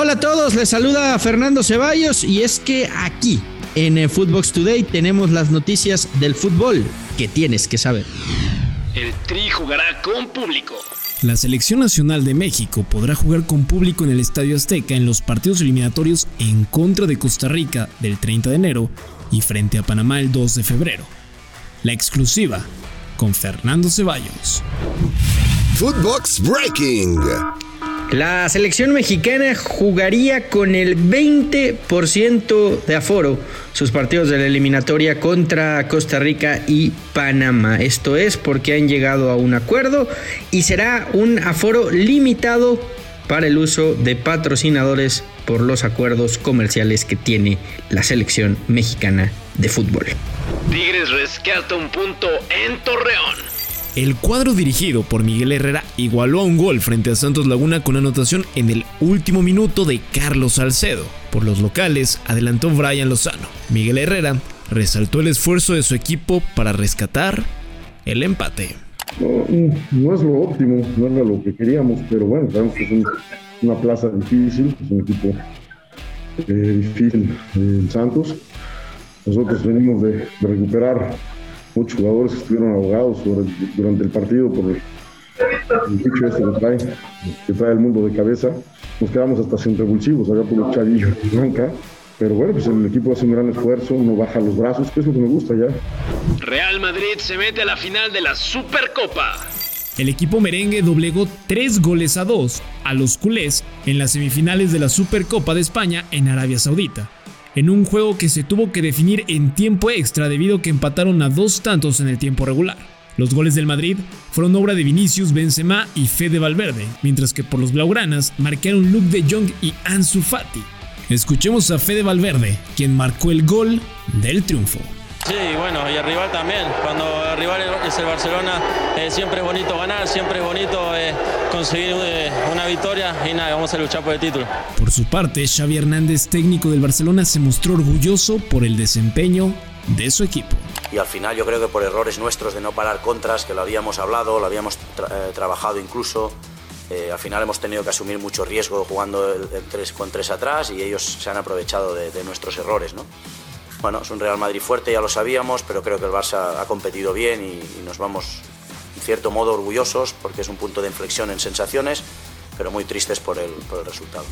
Hola a todos, les saluda Fernando Ceballos y es que aquí en eh, Footbox Today tenemos las noticias del fútbol que tienes que saber. El Tri jugará con público. La selección nacional de México podrá jugar con público en el Estadio Azteca en los partidos eliminatorios en contra de Costa Rica del 30 de enero y frente a Panamá el 2 de febrero. La exclusiva con Fernando Ceballos. Footbox Breaking. La selección mexicana jugaría con el 20% de aforo sus partidos de la eliminatoria contra Costa Rica y Panamá. Esto es porque han llegado a un acuerdo y será un aforo limitado para el uso de patrocinadores por los acuerdos comerciales que tiene la selección mexicana de fútbol. Tigres rescata un punto en Torreón. El cuadro dirigido por Miguel Herrera igualó a un gol frente a Santos Laguna con anotación en el último minuto de Carlos Salcedo. Por los locales adelantó Brian Lozano. Miguel Herrera resaltó el esfuerzo de su equipo para rescatar el empate. No, es lo óptimo, no era lo que queríamos, pero bueno, sabemos que es una plaza difícil, es un equipo eh, difícil en Santos. Nosotros venimos de recuperar muchos jugadores estuvieron ahogados durante el partido por el, bicho este que trae, que trae el mundo de cabeza. Nos quedamos hasta sin revulsivos, allá por los chavillos y blanca. Pero bueno, pues el equipo hace un gran esfuerzo, no baja los brazos, que es lo que me gusta ya. Real Madrid se mete a la final de la Supercopa. El equipo merengue doblegó tres goles a dos a los culés en las semifinales de la Supercopa de España en Arabia Saudita en un juego que se tuvo que definir en tiempo extra debido a que empataron a dos tantos en el tiempo regular. Los goles del Madrid fueron obra de Vinicius, Benzema y Fede Valverde, mientras que por los blaugranas marcaron Luke de Jong y Ansu Fati. Escuchemos a Fede Valverde, quien marcó el gol del triunfo. Sí, bueno, y el rival también. Cuando el rival es el Barcelona, eh, siempre es bonito ganar, siempre es bonito eh, conseguir eh, una victoria y nada, vamos a luchar por el título. Por su parte, Xavi Hernández, técnico del Barcelona, se mostró orgulloso por el desempeño de su equipo. Y al final yo creo que por errores nuestros de no parar contras, que lo habíamos hablado, lo habíamos trabajado incluso, al final hemos tenido que asumir mucho riesgo jugando el, tres, con tres atrás y ellos se han aprovechado de, de nuestros errores. ¿no? Bueno, es un Real Madrid fuerte, ya lo sabíamos, pero creo que el Barça ha competido bien y, nos vamos, en cierto modo, orgullosos porque es un punto de inflexión en sensaciones, pero muy tristes por el, por el resultado.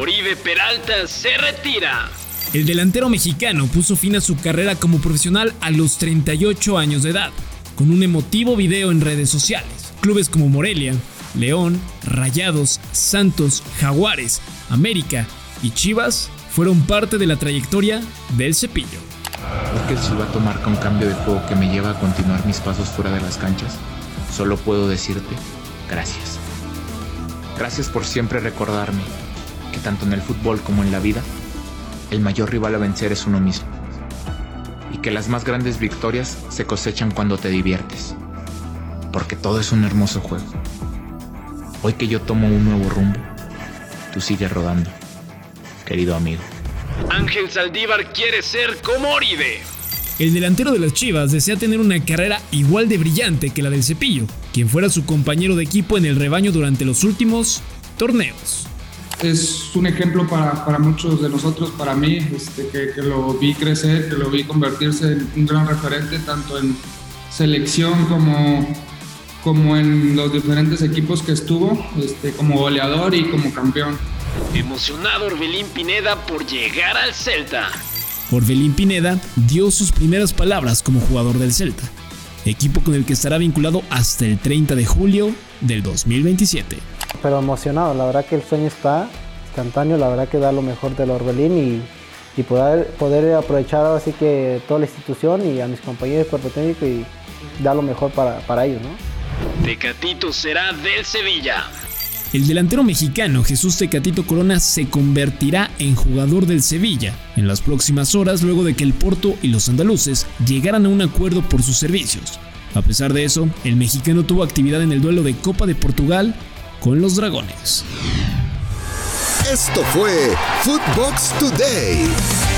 Oribe Peralta se retira. El delantero mexicano puso fin a su carrera como profesional a los 38 años de edad, con un emotivo video en redes sociales. Clubes como Morelia, León, Rayados, Santos, Jaguares, América y Chivas fueron parte de la trayectoria del cepillo. Es que el silbato marca un cambio de juego que me lleva a continuar mis pasos fuera de las canchas. Solo puedo decirte gracias. Gracias por siempre recordarme que tanto en el fútbol como en la vida, el mayor rival a vencer es uno mismo. Y que las más grandes victorias se cosechan cuando te diviertes. Porque todo es un hermoso juego. Hoy que yo tomo un nuevo rumbo, tú sigues rodando querido amigo. Ángel Saldívar quiere ser como Oribe. El delantero de las Chivas desea tener una carrera igual de brillante que la del Cepillo, quien fuera su compañero de equipo en el rebaño durante los últimos torneos. Es un ejemplo para, para muchos de nosotros, para mí, este, que, que, lo vi crecer, que lo vi convertirse en un gran referente, tanto en selección como, como en los diferentes equipos que estuvo, este, como goleador y como campeón. Emocionado Orbelín Pineda por llegar al Celta. Orbelín Pineda dio sus primeras palabras como jugador del Celta, equipo con el que estará vinculado hasta el 30 de julio del 2027. Pero emocionado, la verdad que el sueño está instantáneo, la verdad que da lo mejor del Orbelín y, poder, poder aprovechar así que toda la institución y a mis compañeros de cuerpo técnico y dar lo mejor para, para ellos, ¿no? Tecatito será del Sevilla. El delantero mexicano Jesús Tecatito Corona se convertirá en jugador del Sevilla en las próximas horas luego de que el Porto y los andaluces llegaran a un acuerdo por sus servicios. A pesar de eso, el mexicano tuvo actividad en el duelo de Copa de Portugal con los Dragones. Esto fue Footbox Today.